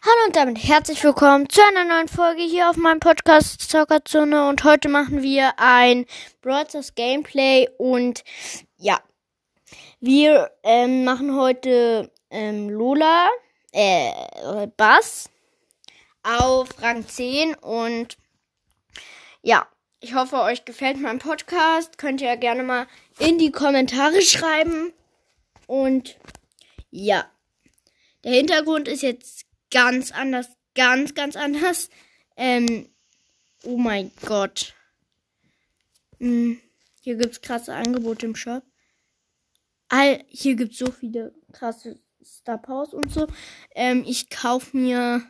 Hallo und damit herzlich willkommen zu einer neuen Folge hier auf meinem Podcast Zockerzone und heute machen wir ein Broadcast Gameplay und ja, wir ähm, machen heute ähm, Lola, äh, Bass auf Rang 10 und ja, ich hoffe, euch gefällt mein Podcast. Könnt ihr ja gerne mal in die Kommentare schreiben und ja. Der Hintergrund ist jetzt ganz anders, ganz, ganz anders. Ähm, oh mein Gott. Hm, hier gibt's krasse Angebote im Shop. All, hier gibt's so viele krasse Star Powers und so. Ähm, ich kauf mir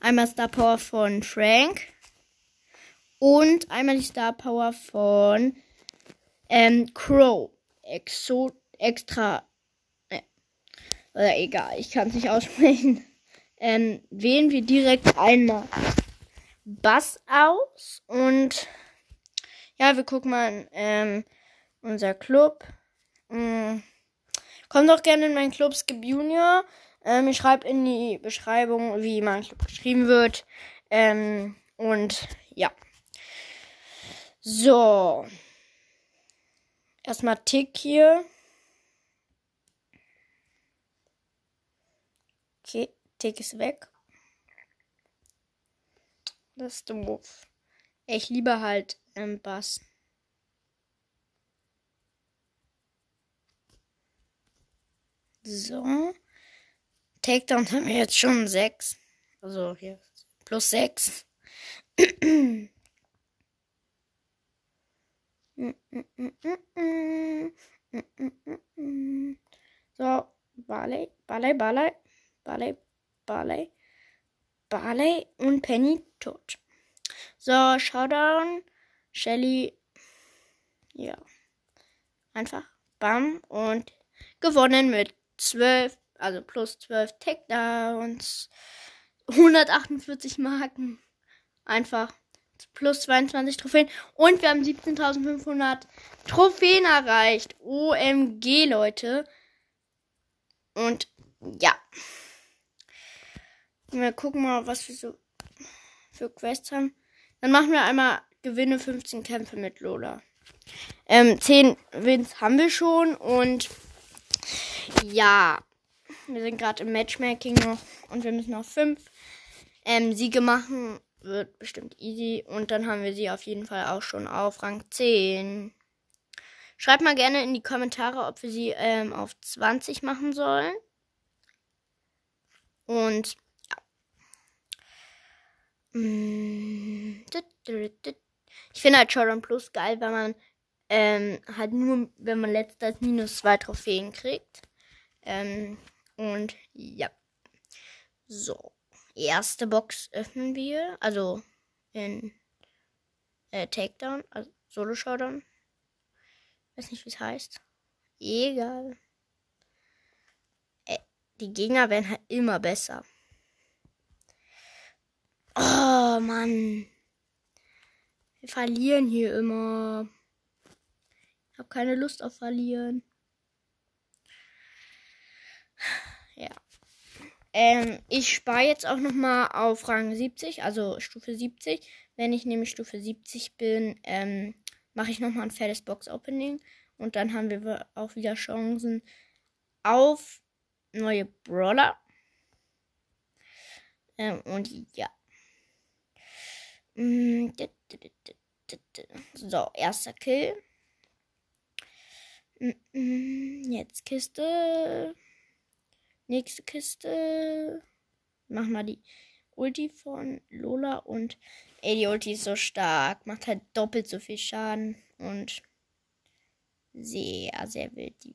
einmal Star Power von Frank und einmal die Star Power von ähm, Crow. Exo extra. Äh, oder egal, ich kann es nicht aussprechen ähm, wählen wir direkt einmal Bass aus und ja, wir gucken mal ähm, unser Club. Ähm, kommt doch gerne in meinen Club Skip Junior. Ähm, ich schreibe in die Beschreibung, wie mein Club geschrieben wird. Ähm, und ja. So. Erstmal Tick hier. Okay. Tick ist weg. Das ist doof. Ich liebe halt ähm, Bass. So. Takedown haben wir jetzt schon 6. Also hier plus 6. so, Ballet, Ballet, Ballet, Ballet, Barley. Barley und Penny tot. So, Showdown. Shelly. Ja. Einfach. Bam. Und gewonnen mit 12, also plus 12 Takedowns. 148 Marken. Einfach. Plus 22 Trophäen. Und wir haben 17.500 Trophäen erreicht. OMG, Leute. Und ja. Wir gucken mal, was wir so für Quests haben. Dann machen wir einmal Gewinne 15 Kämpfe mit Lola. Ähm, 10 Wins haben wir schon und ja, wir sind gerade im Matchmaking noch und wir müssen noch 5 ähm, Siege machen. Wird bestimmt easy und dann haben wir sie auf jeden Fall auch schon auf Rang 10. Schreibt mal gerne in die Kommentare, ob wir sie ähm, auf 20 machen sollen. Und. Ich finde halt Showdown Plus geil, wenn man ähm, halt nur, wenn man letzter minus zwei Trophäen kriegt. Ähm, und ja. So. Erste Box öffnen wir. Also in äh, Takedown, also Solo Showdown. Weiß nicht, wie es heißt. Egal. Äh, die Gegner werden halt immer besser. Oh Mann. Wir verlieren hier immer. Ich habe keine Lust auf verlieren. Ja. Ähm, ich spare jetzt auch noch mal auf Rang 70, also Stufe 70. Wenn ich nämlich Stufe 70 bin, ähm, mache ich noch mal ein fettes Box-Opening. Und dann haben wir auch wieder Chancen auf neue Brawler. Ähm, und ja. Mm, so, erster Kill. Mm, mm, jetzt Kiste. Nächste Kiste. Mach mal die Ulti von Lola und ey, die Ulti ist so stark. Macht halt doppelt so viel Schaden und sehr, sehr wild. Die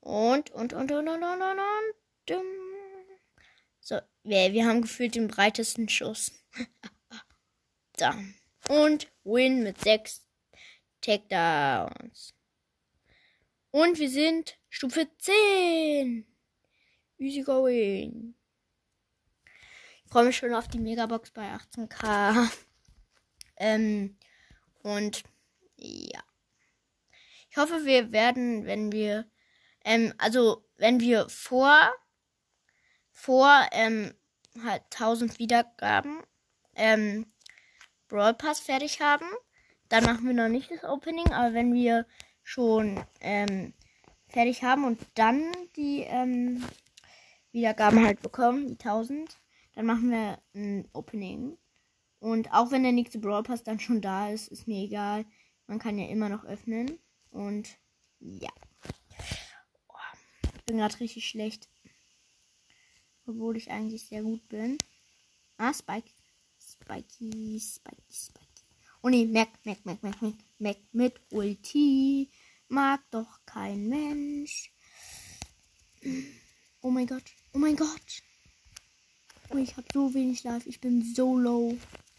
Und, und, und, und, und, und, und, und. So, wir, wir haben gefühlt den breitesten Schuss. so. Und Win mit 6 Takedowns. Und wir sind Stufe 10. Easy going. freue mich schon auf die Megabox bei 18k. Ähm, und ja. Ich hoffe, wir werden, wenn wir, ähm, also wenn wir vor, vor, ähm, halt 1000 Wiedergaben, ähm, Brawl Pass fertig haben, dann machen wir noch nicht das Opening, aber wenn wir schon, ähm, fertig haben und dann die, ähm, Wiedergaben halt bekommen, die 1000, dann machen wir ein Opening. Und auch wenn der nächste Brawl Pass dann schon da ist, ist mir egal. Man kann ja immer noch öffnen. Und ja. Ich bin gerade richtig schlecht. Obwohl ich eigentlich sehr gut bin. Ah, Spike. Spikey, Spikey, Spikey. Oh ne, Mac, Mac, Mac, Mac, Mac, Mac mit Ulti. Mag doch kein Mensch. Oh mein Gott. Oh mein Gott. Oh, ich habe so wenig Life. Ich bin so low.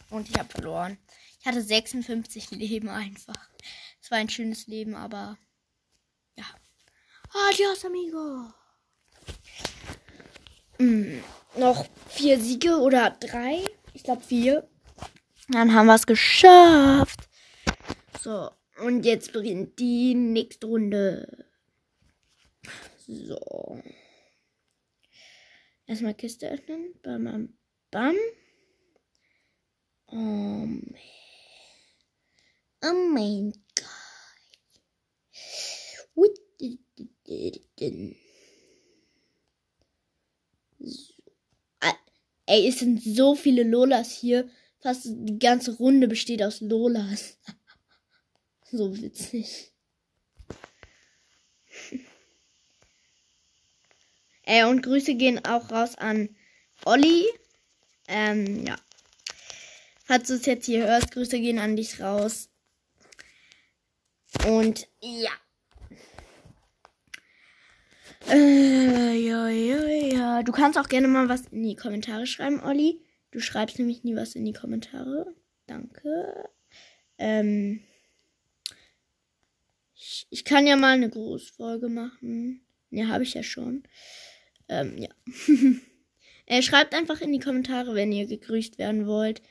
Und ich habe verloren. Ich hatte 56 Leben einfach. Es war ein schönes Leben, aber ja. Adios, amigo. Hm, noch vier Siege oder drei? Ich glaube vier. Dann haben wir es geschafft. So, und jetzt beginnt die nächste Runde. So. Erstmal Kiste öffnen. Bam, bam, bam. Oh, oh mein Gott. So. Ey, es sind so viele Lolas hier. Fast die ganze Runde besteht aus Lolas. so witzig. Ey, und Grüße gehen auch raus an Olli. Ähm, ja. Falls du es jetzt hier hörst, Grüße gehen an dich raus. Und ja. Äh, ja, ja, ja. Du kannst auch gerne mal was in die Kommentare schreiben, Olli. Du schreibst nämlich nie was in die Kommentare. Danke. Ähm, ich, ich kann ja mal eine Grußfolge machen. Ja, habe ich ja schon. Ähm, ja. äh, schreibt einfach in die Kommentare, wenn ihr gegrüßt werden wollt.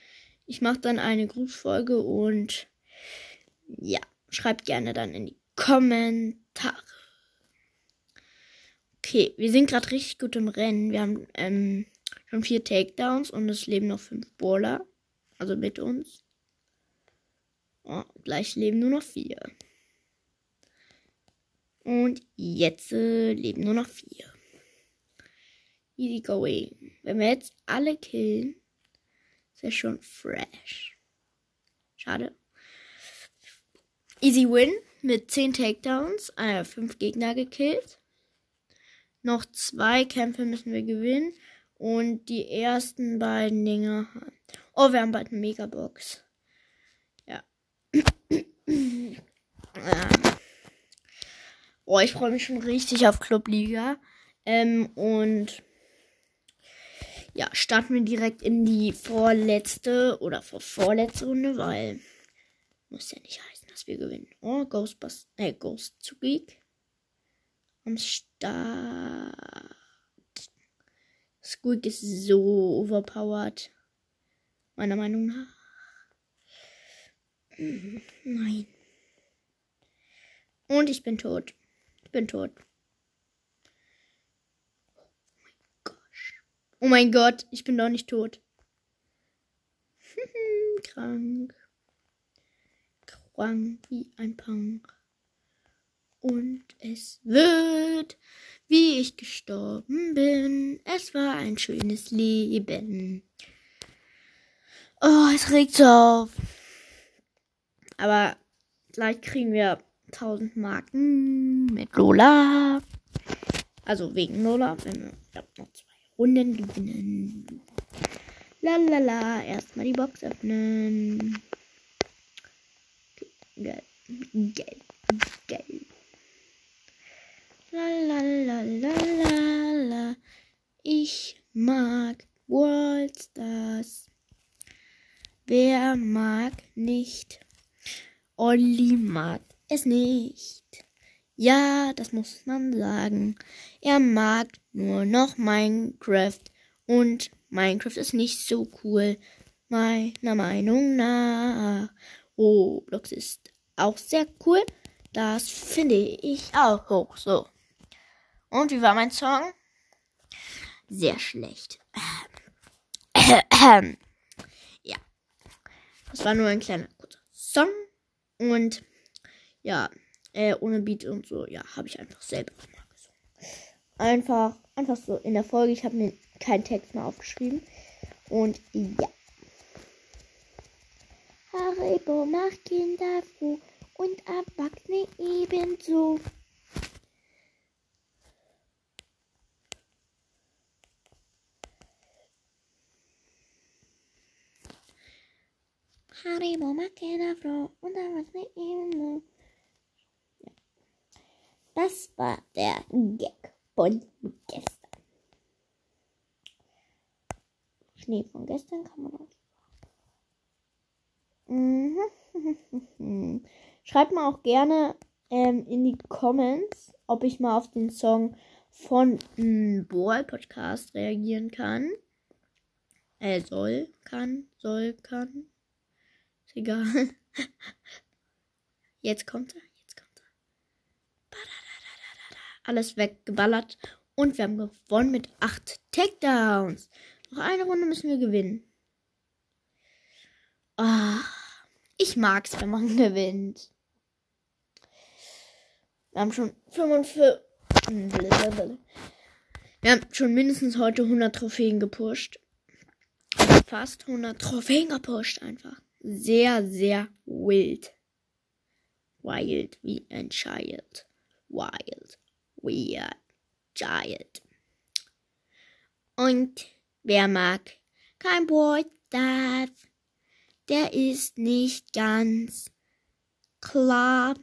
Ich mache dann eine Grußfolge und ja, schreibt gerne dann in die Kommentare. Okay, wir sind gerade richtig gut im Rennen. Wir haben ähm, schon vier Takedowns und es leben noch fünf Brawler. Also mit uns. Oh, gleich leben nur noch vier. Und jetzt äh, leben nur noch vier. Easy going. Wenn wir jetzt alle killen, er schon fresh. Schade. Easy win mit 10 Takedowns, äh, 5 Gegner gekillt. Noch zwei Kämpfe müssen wir gewinnen. Und die ersten beiden Dinger. Oh, wir haben bald eine Megabox. Ja. ähm. Oh, ich freue mich schon richtig auf Clubliga. Ähm, und ja, starten wir direkt in die vorletzte oder vor vorletzte Runde, weil muss ja nicht heißen, dass wir gewinnen. Oh, Ghostbusters, äh, Ghost zu Geek. Am Start. Squeak ist so overpowered. Meiner Meinung nach. Nein. Und ich bin tot. Ich bin tot. Oh mein Gott, ich bin doch nicht tot. Krank. Krank wie ein Punk. Und es wird, wie ich gestorben bin. Es war ein schönes Leben. Oh, es regt so auf. Aber gleich kriegen wir 1000 Marken mit Lola. Also wegen Lola. Wenn wir, ich noch zwei. Runden gewinnen. Lalala, erstmal die Box öffnen. Geld, Geld, Geld. Lalalala, ich mag World Stars. Wer mag nicht? Olli mag es nicht. Ja, das muss man sagen. Er mag nur noch Minecraft und Minecraft ist nicht so cool, meiner Meinung nach. Roblox ist auch sehr cool. Das finde ich auch so. Und wie war mein Song? Sehr schlecht. ja. Das war nur ein kleiner kurzer Song. Und ja, äh, ohne Beat und so, ja, habe ich einfach selber mal gesungen. Einfach, einfach so in der Folge. Ich habe mir keinen Text mehr aufgeschrieben. Und ja. Haribo macht Kinder froh und Erwachsene ebenso. Haribo macht Kinder froh und Erwachsene ebenso. Das war der Gag von gestern. Schnee von gestern kann man auch. Mhm. Schreibt mal auch gerne ähm, in die Comments, ob ich mal auf den Song von m, Ball Podcast reagieren kann. Äh, soll, kann, soll, kann. Ist egal. Jetzt kommt er. Alles weggeballert. Und wir haben gewonnen mit 8 Takedowns. Noch eine Runde müssen wir gewinnen. Ah, ich mag's, wenn man gewinnt. Wir haben schon 45. Wir haben schon mindestens heute 100 Trophäen gepusht. Fast 100 Trophäen gepusht einfach. Sehr, sehr wild. Wild wie ein Child. Wild. Weird. Child. Und wer mag kein Boy das? Der ist nicht ganz klar.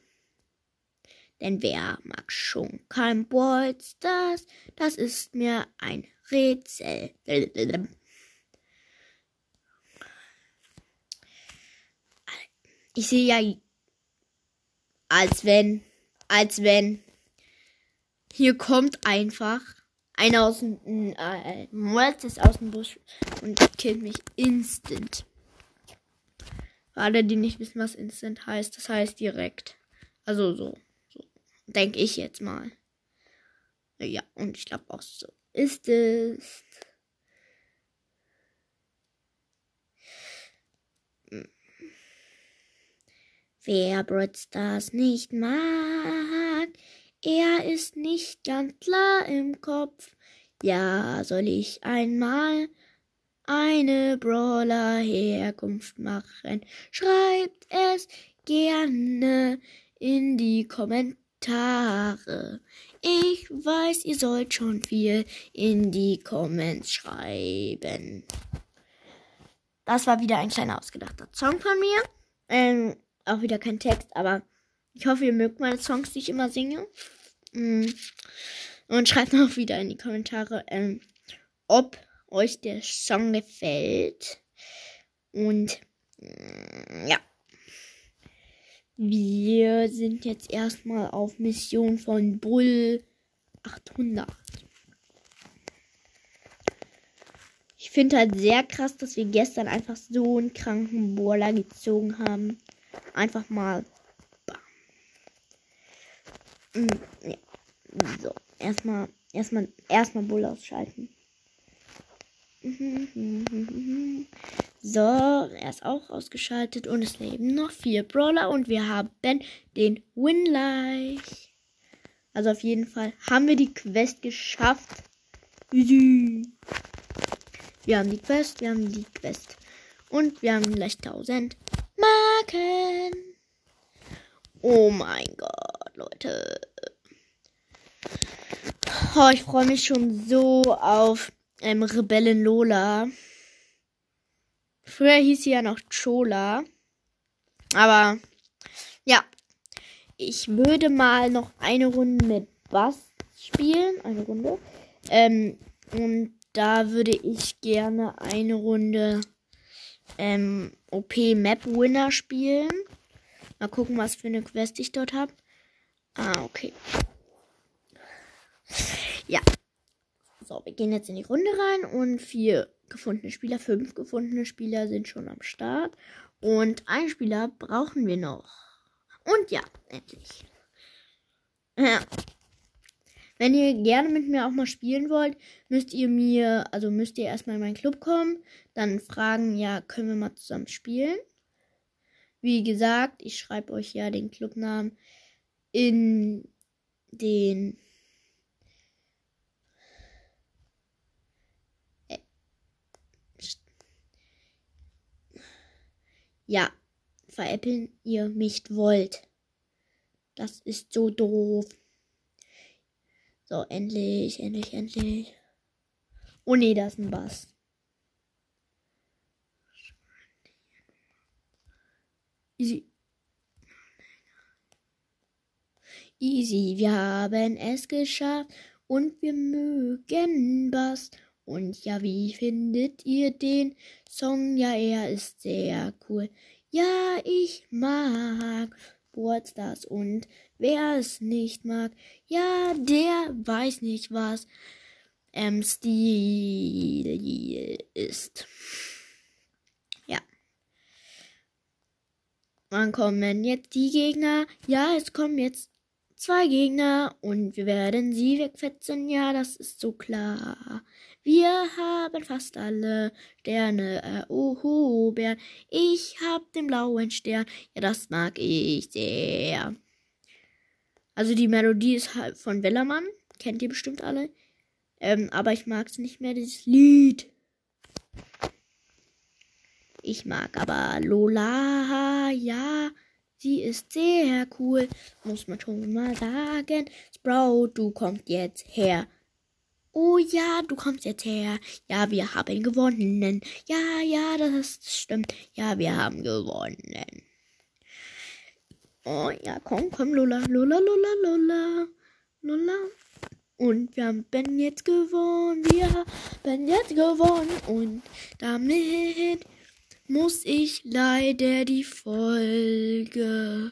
Denn wer mag schon kein Bolsters? Das ist mir ein Rätsel. Ich sehe ja, als wenn, als wenn, hier kommt einfach einer aus dem, äh, Mortis aus dem Busch und killt mich instant. Für alle, die nicht wissen, was instant heißt, das heißt direkt. Also so. Denke ich jetzt mal. Ja, und ich glaube auch so ist es. Wer Brawl nicht mag, er ist nicht ganz klar im Kopf. Ja, soll ich einmal eine Brawler Herkunft machen? Schreibt es gerne in die Kommentare. Kommentare. Ich weiß, ihr sollt schon viel in die Comments schreiben. Das war wieder ein kleiner ausgedachter Song von mir. Ähm, auch wieder kein Text, aber ich hoffe, ihr mögt meine Songs, die ich immer singe. Mm. Und schreibt auch wieder in die Kommentare, ähm, ob euch der Song gefällt. Und mm, ja. Wir sind jetzt erstmal auf Mission von Bull 800. Ich finde halt sehr krass, dass wir gestern einfach so einen kranken Boiler gezogen haben. Einfach mal. Mm, ja. So, erstmal, erstmal, erstmal Bull ausschalten. So, er ist auch ausgeschaltet und es leben noch vier Brawler und wir haben den Win gleich. Also auf jeden Fall haben wir die Quest geschafft. Wir haben die Quest, wir haben die Quest. Und wir haben gleich 1000 Marken. Oh mein Gott, Leute. Oh, ich freue mich schon so auf ähm, Rebellen Lola. Früher hieß sie ja noch Chola. Aber ja, ich würde mal noch eine Runde mit Bass spielen. Eine Runde. Ähm, und da würde ich gerne eine Runde ähm, OP Map Winner spielen. Mal gucken, was für eine Quest ich dort habe. Ah, okay. Ja. So, wir gehen jetzt in die Runde rein und wir gefundene Spieler, fünf gefundene Spieler sind schon am Start. Und ein Spieler brauchen wir noch. Und ja, endlich. Ja. Wenn ihr gerne mit mir auch mal spielen wollt, müsst ihr mir, also müsst ihr erstmal in meinen Club kommen, dann fragen, ja, können wir mal zusammen spielen? Wie gesagt, ich schreibe euch ja den Clubnamen in den äh, ja, veräppeln ihr mich wollt. Das ist so doof. So, endlich, endlich, endlich. Oh nee, da ist ein Bass. Easy. Easy, wir haben es geschafft und wir mögen Bass. Und ja, wie findet ihr den Song? Ja, er ist sehr cool. Ja, ich mag Geburtstags und wer es nicht mag, ja, der weiß nicht, was ähm, Stil ist. Ja. Wann kommen jetzt die Gegner? Ja, es kommen jetzt zwei Gegner und wir werden sie wegfetzen. Ja, das ist so klar. Wir haben fast alle Sterne erobert. Ich hab den blauen Stern. Ja, das mag ich sehr. Also die Melodie ist halt von Wellermann. Kennt ihr bestimmt alle. Ähm, aber ich mag es nicht mehr, dieses Lied. Ich mag aber Lola, ja. Sie ist sehr cool, muss man schon mal sagen. Sprout, du kommst jetzt her. Oh ja, du kommst jetzt her. Ja, wir haben gewonnen. Ja, ja, das stimmt. Ja, wir haben gewonnen. Oh ja, komm, komm, Lola, Lola, Lola, Lola, Lola. Und wir haben jetzt gewonnen. Wir haben jetzt gewonnen. Und damit muss ich leider die Folge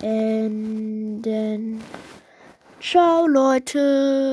beenden. Ciao, Leute.